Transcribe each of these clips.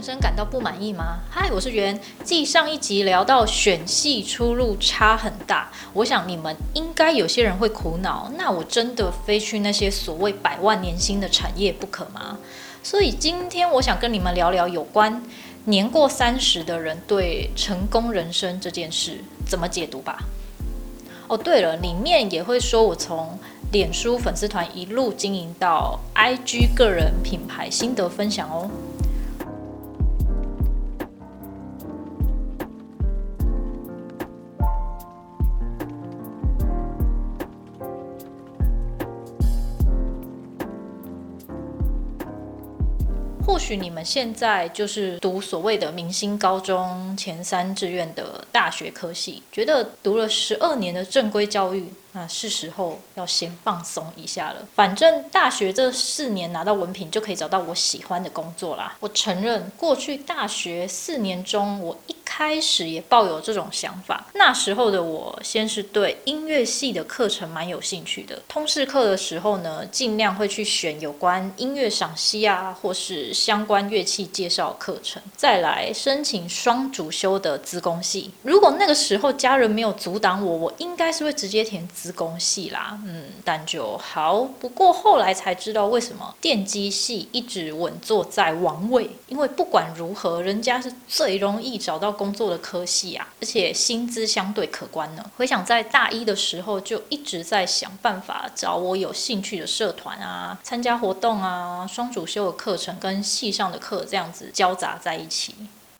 人生感到不满意吗？嗨，我是袁。继上一集聊到选系出路差很大，我想你们应该有些人会苦恼，那我真的非去那些所谓百万年薪的产业不可吗？所以今天我想跟你们聊聊有关年过三十的人对成功人生这件事怎么解读吧。哦，对了，里面也会说我从。脸书粉丝团一路经营到 IG 个人品牌心得分享哦。你们现在就是读所谓的明星高中前三志愿的大学科系，觉得读了十二年的正规教育。那是时候要先放松一下了。反正大学这四年拿到文凭就可以找到我喜欢的工作啦。我承认，过去大学四年中，我一开始也抱有这种想法。那时候的我，先是对音乐系的课程蛮有兴趣的。通识课的时候呢，尽量会去选有关音乐赏析啊，或是相关乐器介绍课程。再来申请双主修的资工系。如果那个时候家人没有阻挡我，我应该是会直接填。资工系啦，嗯，但就好。不过后来才知道，为什么电机系一直稳坐在王位？因为不管如何，人家是最容易找到工作的科系啊，而且薪资相对可观呢。回想在大一的时候，就一直在想办法找我有兴趣的社团啊，参加活动啊，双主修的课程跟系上的课这样子交杂在一起。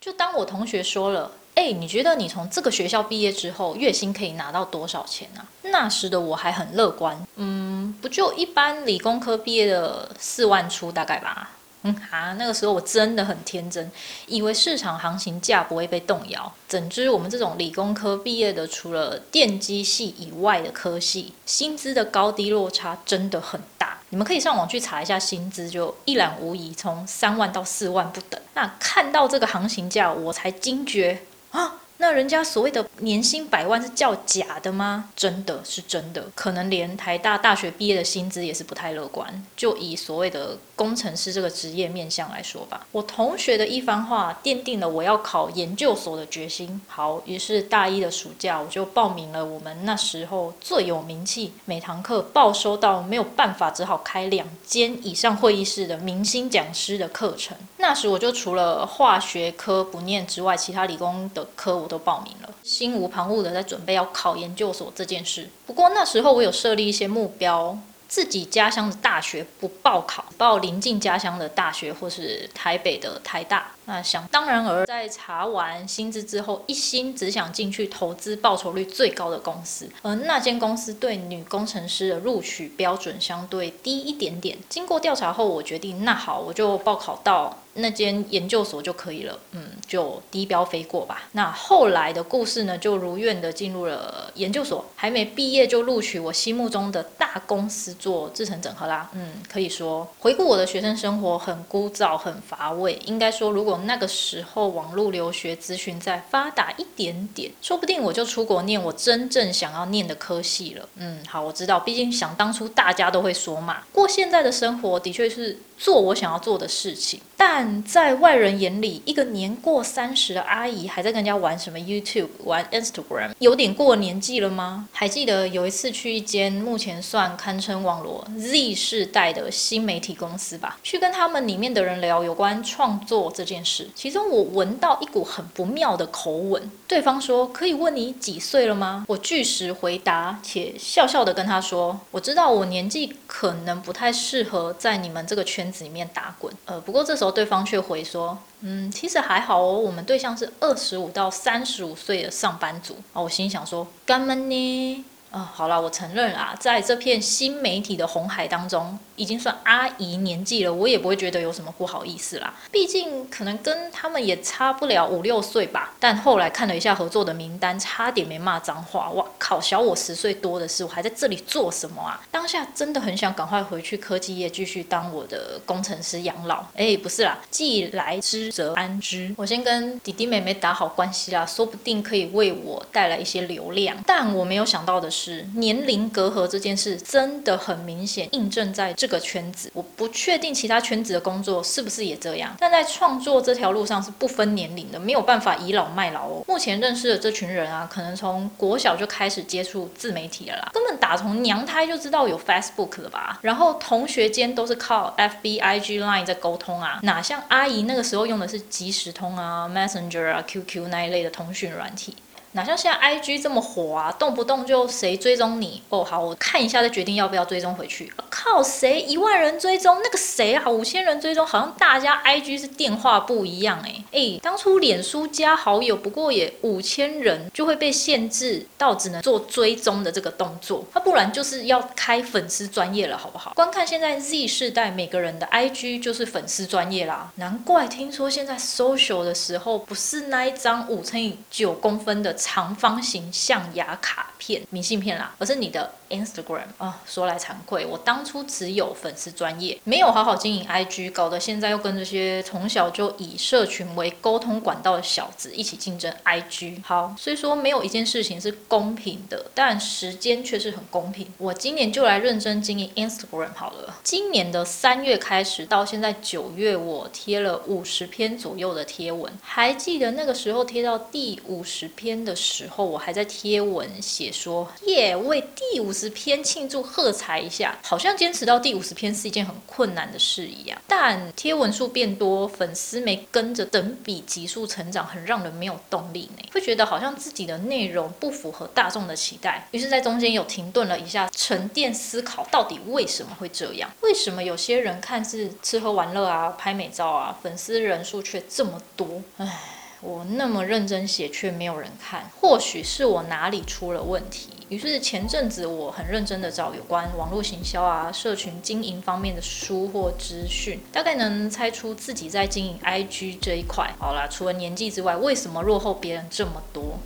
就当我同学说了。哎，你觉得你从这个学校毕业之后，月薪可以拿到多少钱呢？那时的我还很乐观，嗯，不就一般理工科毕业的四万出大概吧。嗯啊，那个时候我真的很天真，以为市场行情价不会被动摇。怎知我们这种理工科毕业的，除了电机系以外的科系，薪资的高低落差真的很大。你们可以上网去查一下薪资，就一览无遗，从三万到四万不等。那看到这个行情价，我才惊觉。啊，那人家所谓的年薪百万是叫假的吗？真的是真的，可能连台大大学毕业的薪资也是不太乐观。就以所谓的工程师这个职业面向来说吧，我同学的一番话奠定了我要考研究所的决心。好，于是大一的暑假我就报名了我们那时候最有名气、每堂课报收到没有办法，只好开两间以上会议室的明星讲师的课程。那时我就除了化学科不念之外，其他理工的科我都报名了，心无旁骛的在准备要考研究所这件事。不过那时候我有设立一些目标。自己家乡的大学不报考，报临近家乡的大学或是台北的台大。那想当然而在查完薪资之后，一心只想进去投资报酬率最高的公司。而那间公司对女工程师的录取标准相对低一点点。经过调查后，我决定，那好，我就报考到那间研究所就可以了。嗯，就低标飞过吧。那后来的故事呢，就如愿的进入了研究所，还没毕业就录取我心目中的大公司做制程整合啦。嗯，可以说回顾我的学生生活很枯燥、很乏味。应该说，如果那个时候网络留学资讯再发达一点点，说不定我就出国念我真正想要念的科系了。嗯，好，我知道，毕竟想当初大家都会说嘛，过现在的生活的确是。做我想要做的事情，但在外人眼里，一个年过三十的阿姨还在跟人家玩什么 YouTube、玩 Instagram，有点过年纪了吗？还记得有一次去一间目前算堪称网络 Z 世代的新媒体公司吧，去跟他们里面的人聊有关创作这件事，其中我闻到一股很不妙的口吻。对方说：“可以问你几岁了吗？”我据实回答，且笑笑的跟他说：“我知道我年纪可能不太适合在你们这个圈。”子里面打滚，呃，不过这时候对方却回说，嗯，其实还好哦，我们对象是二十五到三十五岁的上班族。哦，我心想说，干嘛呢？啊，好了，我承认啊，在这片新媒体的红海当中。已经算阿姨年纪了，我也不会觉得有什么不好意思啦。毕竟可能跟他们也差不了五六岁吧。但后来看了一下合作的名单，差点没骂脏话。哇靠，小我十岁多的是，我还在这里做什么啊？当下真的很想赶快回去科技业继续当我的工程师养老。哎，不是啦，既来之则安之。我先跟弟弟妹妹打好关系啦，说不定可以为我带来一些流量。但我没有想到的是，年龄隔阂这件事真的很明显印证在这这个圈子。我不确定其他圈子的工作是不是也这样，但在创作这条路上是不分年龄的，没有办法倚老卖老哦。目前认识的这群人啊，可能从国小就开始接触自媒体了啦，根本打从娘胎就知道有 Facebook 了吧？然后同学间都是靠 FB、IG、Line 在沟通啊，哪像阿姨那个时候用的是即时通啊、Messenger 啊、QQ 那一类的通讯软体。哪像现在 I G 这么火啊，动不动就谁追踪你哦，好，我看一下再决定要不要追踪回去。靠，谁一万人追踪那个谁啊，五千人追踪，好像大家 I G 是电话不一样哎哎，当初脸书加好友不过也五千人就会被限制到只能做追踪的这个动作，那不然就是要开粉丝专业了，好不好？观看现在 Z 世代每个人的 I G 就是粉丝专业啦，难怪听说现在 social 的时候不是那一张五乘以九公分的。长方形象牙卡片、明信片啦，而是你的。Instagram 啊，说来惭愧，我当初只有粉丝专业，没有好好经营 IG，搞得现在又跟这些从小就以社群为沟通管道的小子一起竞争 IG。好，虽说没有一件事情是公平的，但时间却是很公平。我今年就来认真经营 Instagram 好了。今年的三月开始到现在九月，我贴了五十篇左右的贴文。还记得那个时候贴到第五十篇的时候，我还在贴文写说，耶，为第五。十篇庆祝喝彩一下，好像坚持到第五十篇是一件很困难的事一样。但贴文数变多，粉丝没跟着等比急速成长，很让人没有动力呢。会觉得好像自己的内容不符合大众的期待，于是，在中间有停顿了一下，沉淀思考，到底为什么会这样？为什么有些人看似吃喝玩乐啊，拍美照啊，粉丝人数却这么多？唉。我那么认真写，却没有人看，或许是我哪里出了问题。于是前阵子我很认真的找有关网络行销啊、社群经营方面的书或资讯，大概能猜出自己在经营 IG 这一块。好啦，除了年纪之外，为什么落后别人这么多？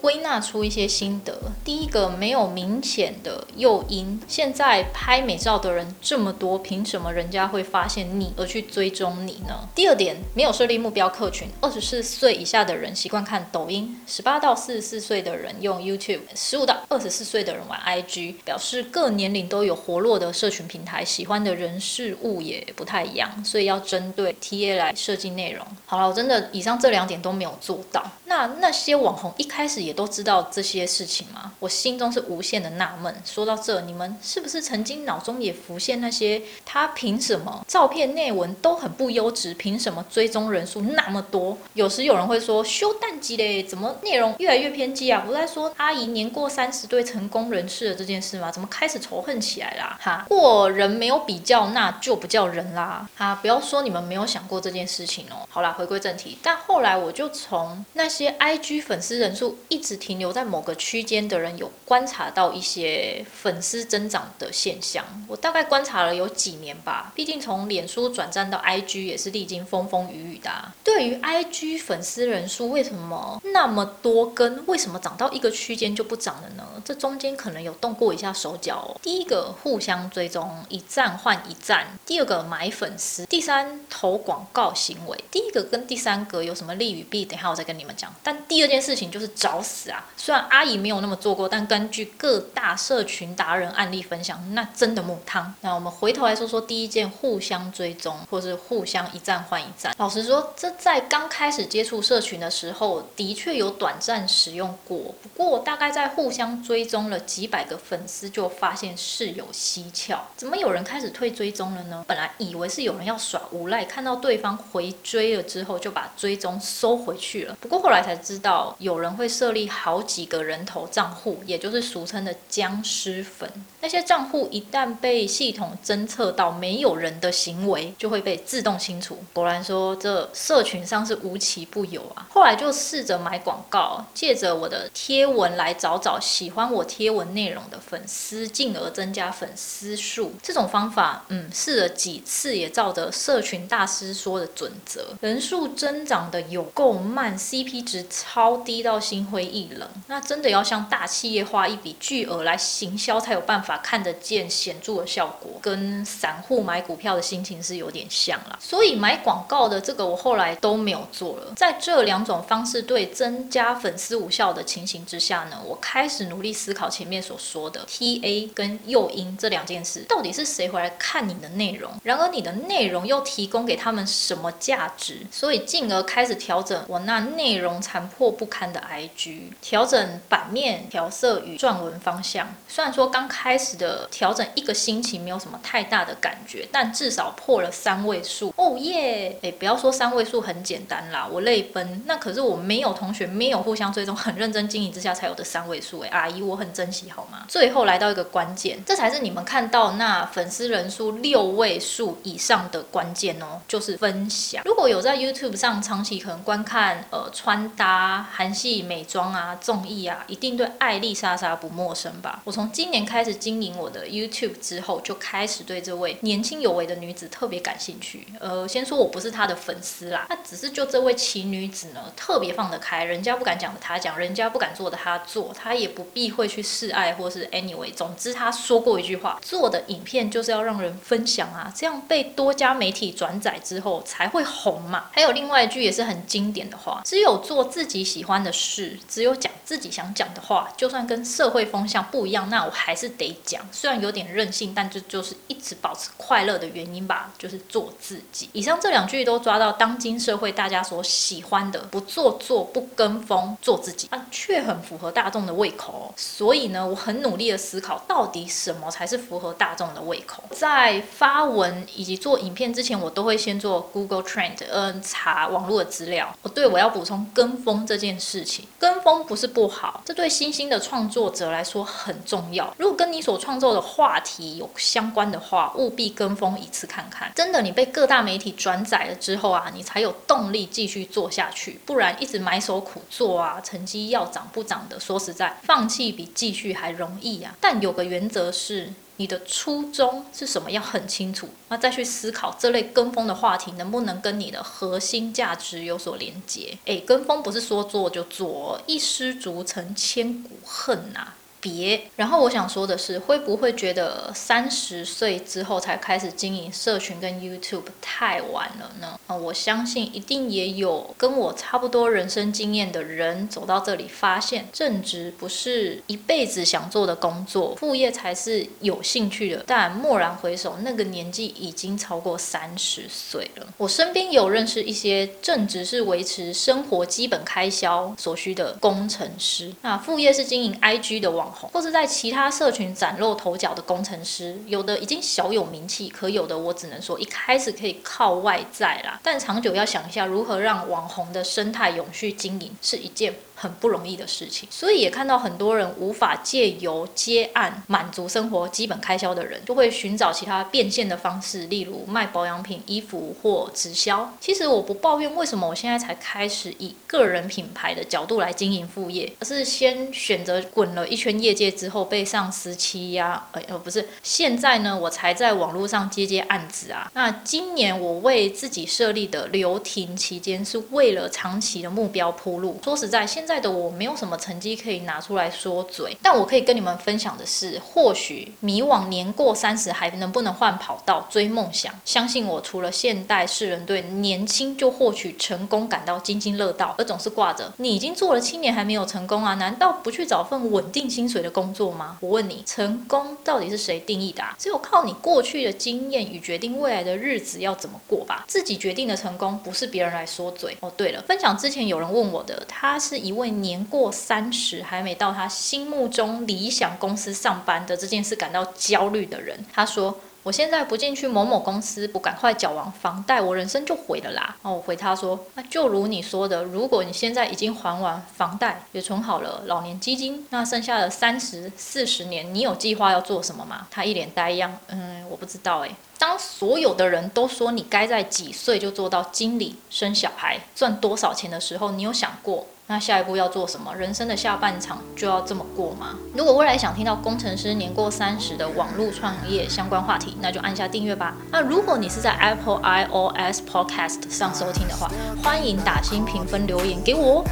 归纳出一些心得。第一个，没有明显的诱因。现在拍美照的人这么多，凭什么人家会发现你而去追踪你呢？第二点，没有设立目标客群。二十四岁以下的人习惯看抖音，十八到四十四岁的人用 YouTube，十五到二十四岁的人玩 IG，表示各年龄都有活络的社群平台，喜欢的人事物也不太一样，所以要针对 TA 来设计内容。好了，我真的以上这两点都没有做到。那那些网红一开始也都知道这些事情吗？我心中是无限的纳闷。说到这，你们是不是曾经脑中也浮现那些他凭什么照片内文都很不优质，凭什么追踪人数那么多？有时有人会说修淡季嘞，怎么内容越来越偏激啊？不在说阿姨年过三十对成功人士的这件事吗？怎么开始仇恨起来啦？哈，过人没有比较，那就不叫人啦。哈，不要说你们没有想过这件事情哦。好啦，回归正题。但后来我就从那些 IG 粉丝人数一一直停留在某个区间的人，有观察到一些粉丝增长的现象。我大概观察了有几年吧，毕竟从脸书转战到 IG 也是历经风风雨雨的。对于 IG 粉丝人数为什么那么多，跟为什么涨到一个区间就不涨了呢？这中间可能有动过一下手脚。第一个互相追踪，一站换一站；第二个买粉丝；第三投广告行为。第一个跟第三个有什么利与弊？等下我再跟你们讲。但第二件事情就是找死啊！虽然阿姨没有那么做过，但根据各大社群达人案例分享，那真的母汤。那我们回头来说说第一件互相追踪，或是互相一站换一站。老实说，这在刚开始接触社群的时候，的确有短暂使用过。不过大概在互相追踪了几百个粉丝，就发现事有蹊跷。怎么有人开始退追踪了呢？本来以为是有人要耍无赖，看到对方回追了之后，就把追踪收回去了。不过后来才知道，有人会设立好几个人头账户，也就是俗称的僵尸粉。那些账户一旦被系统侦测到没有人的行为，就会被自动清除。果然说这社群上是无奇不有啊。后来就试着买广告，借着我的贴文来找找喜欢我贴文内容的粉丝，进而增加粉丝数。这种方法，嗯，试了几次也照着社群大师说的准则，人数增长的有够慢，CP 值超低到心灰一冷。那真的要向大企业花一笔巨额来行销，才有办法看得见显著的效果，跟散户买股票的心情是有点像啦。所以买广告的这个我后来都没有做了。在这两种方式对增加粉丝无效的情形之下呢，我开始努力思考前面所说的 TA 跟诱因这两件事，到底是谁回来看你的内容？然而你的内容又提供给他们什么价值？所以进而开始调整我那内容残破不堪的 IG，调整版面调色与撰文方向。虽然说刚开始的调整一个星期没有什么太大的感觉，但至少破了三位数。哦耶！哎，不要说三位数很简单啦，我泪奔。那可是我没有同学没有互相追踪，很认真经营之下才有的三位数。哎，阿姨，我很珍惜好吗？最后来到一个关键，这才是你们看到那粉丝人数六位数以上的关键哦，就是分享。如果有在 YouTube 上长期可能观看呃穿搭、韩系美妆啊、综艺啊，一定对艾丽莎莎不陌生吧？我从今年开始经营我的 YouTube 之后，就开始对这位年轻有为的女子特别感兴趣。呃，先说我不是她的粉丝啦，那只是就这位奇女子呢，特别放得开，人家不敢讲的她讲，人家不敢做的她做，她也不避讳去示爱或是 anyway。总之，她说过一句话：做的影片就是要让人分享啊，这样被多家媒体转载之后才会红嘛。还有另外一句也是很经典的话：只有做自己喜欢的事，只有讲自己想讲的话，就算跟社会风向不一样，那我还是得讲。虽然有点任性，但这就是一直保持快乐的原因吧，就是做自己。以上这两句都抓到当今社会大家所喜欢的，不做作、不跟风、做自己，啊，却很符合大众的胃口。所以呢，我很努力的思考，到底什么才是符合大众的胃口。在发文以及做影片之前，我都会先做 Google Trend，嗯，查网络的资料。我对我要补充跟风这件事情，跟风不是不好，这对新兴的创作者来说很重要。如果跟你所创作的话题有相关的话，务必跟风一次看看。真的，你被各大媒体转载了之后啊，你才有动力继续做下去。不然一直埋首苦做啊，成绩要涨不涨的，说实在，放弃比继续还容易啊。但有个原则是。你的初衷是什么？要很清楚，那再去思考这类跟风的话题能不能跟你的核心价值有所连接。诶，跟风不是说做就做，一失足成千古恨呐。别，然后我想说的是，会不会觉得三十岁之后才开始经营社群跟 YouTube 太晚了呢？啊，我相信一定也有跟我差不多人生经验的人走到这里，发现正职不是一辈子想做的工作，副业才是有兴趣的。但蓦然回首，那个年纪已经超过三十岁了。我身边有认识一些正职是维持生活基本开销所需的工程师，那副业是经营 IG 的网。或是在其他社群崭露头角的工程师，有的已经小有名气，可有的我只能说一开始可以靠外在啦，但长久要想一下如何让网红的生态永续经营，是一件。很不容易的事情，所以也看到很多人无法借由接案满足生活基本开销的人，就会寻找其他变现的方式，例如卖保养品、衣服或直销。其实我不抱怨为什么我现在才开始以个人品牌的角度来经营副业，而是先选择滚了一圈业界之后被上司欺压，呃，不是，现在呢我才在网络上接接案子啊。那今年我为自己设立的留停期间，是为了长期的目标铺路。说实在，现在的我没有什么成绩可以拿出来说嘴，但我可以跟你们分享的是，或许迷惘年过三十还能不能换跑道追梦想？相信我，除了现代世人对年轻就获取成功感到津津乐道，而总是挂着你已经做了七年还没有成功啊，难道不去找份稳定薪薪水的工作吗？我问你，成功到底是谁定义的？只有靠你过去的经验与决定未来的日子要怎么过吧。自己决定的成功，不是别人来说嘴。哦，对了，分享之前有人问我的，他是一。位年过三十还没到他心目中理想公司上班的这件事感到焦虑的人，他说：“我现在不进去某某公司，不赶快缴完房贷，我人生就毁了啦。”哦，我回他说：“那就如你说的，如果你现在已经还完房贷，也存好了老年基金，那剩下的三十四十年，你有计划要做什么吗？”他一脸呆样，嗯，我不知道诶。当所有的人都说你该在几岁就做到经理、生小孩、赚多少钱的时候，你有想过？那下一步要做什么？人生的下半场就要这么过吗？如果未来想听到工程师年过三十的网络创业相关话题，那就按下订阅吧。那如果你是在 Apple iOS Podcast 上收听的话，欢迎打新评分留言给我。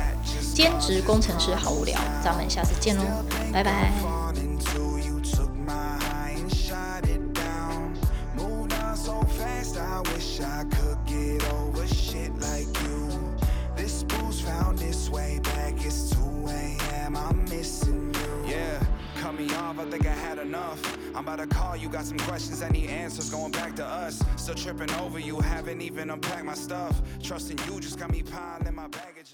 兼职工程师好无聊，咱们下次见喽，拜拜。I'm missing you. Yeah, cut me off, I think I had enough. I'm about to call you, got some questions, any answers going back to us. Still tripping over you, haven't even unpacked my stuff. Trusting you just got me piling my baggage.